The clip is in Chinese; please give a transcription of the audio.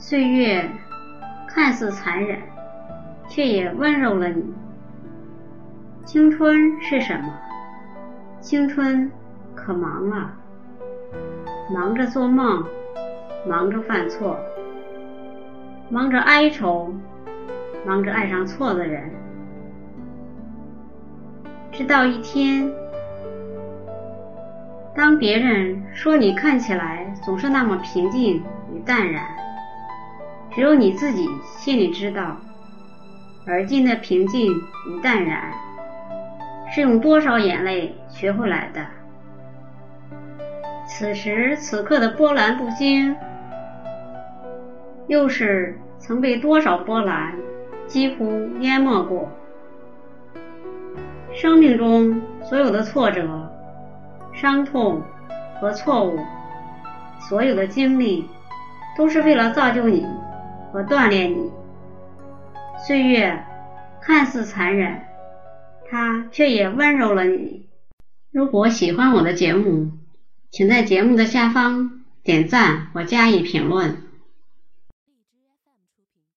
岁月看似残忍，却也温柔了你。青春是什么？青春可忙了，忙着做梦，忙着犯错，忙着哀愁，忙着爱上错的人。直到一天，当别人说你看起来总是那么平静与淡然，只有你自己心里知道，而今的平静与淡然，是用多少眼泪学回来的。此时此刻的波澜不惊，又是曾被多少波澜几乎淹没过。生命中所有的挫折、伤痛和错误，所有的经历，都是为了造就你和锻炼你。岁月看似残忍，它却也温柔了你。如果喜欢我的节目，请在节目的下方点赞或加以评论。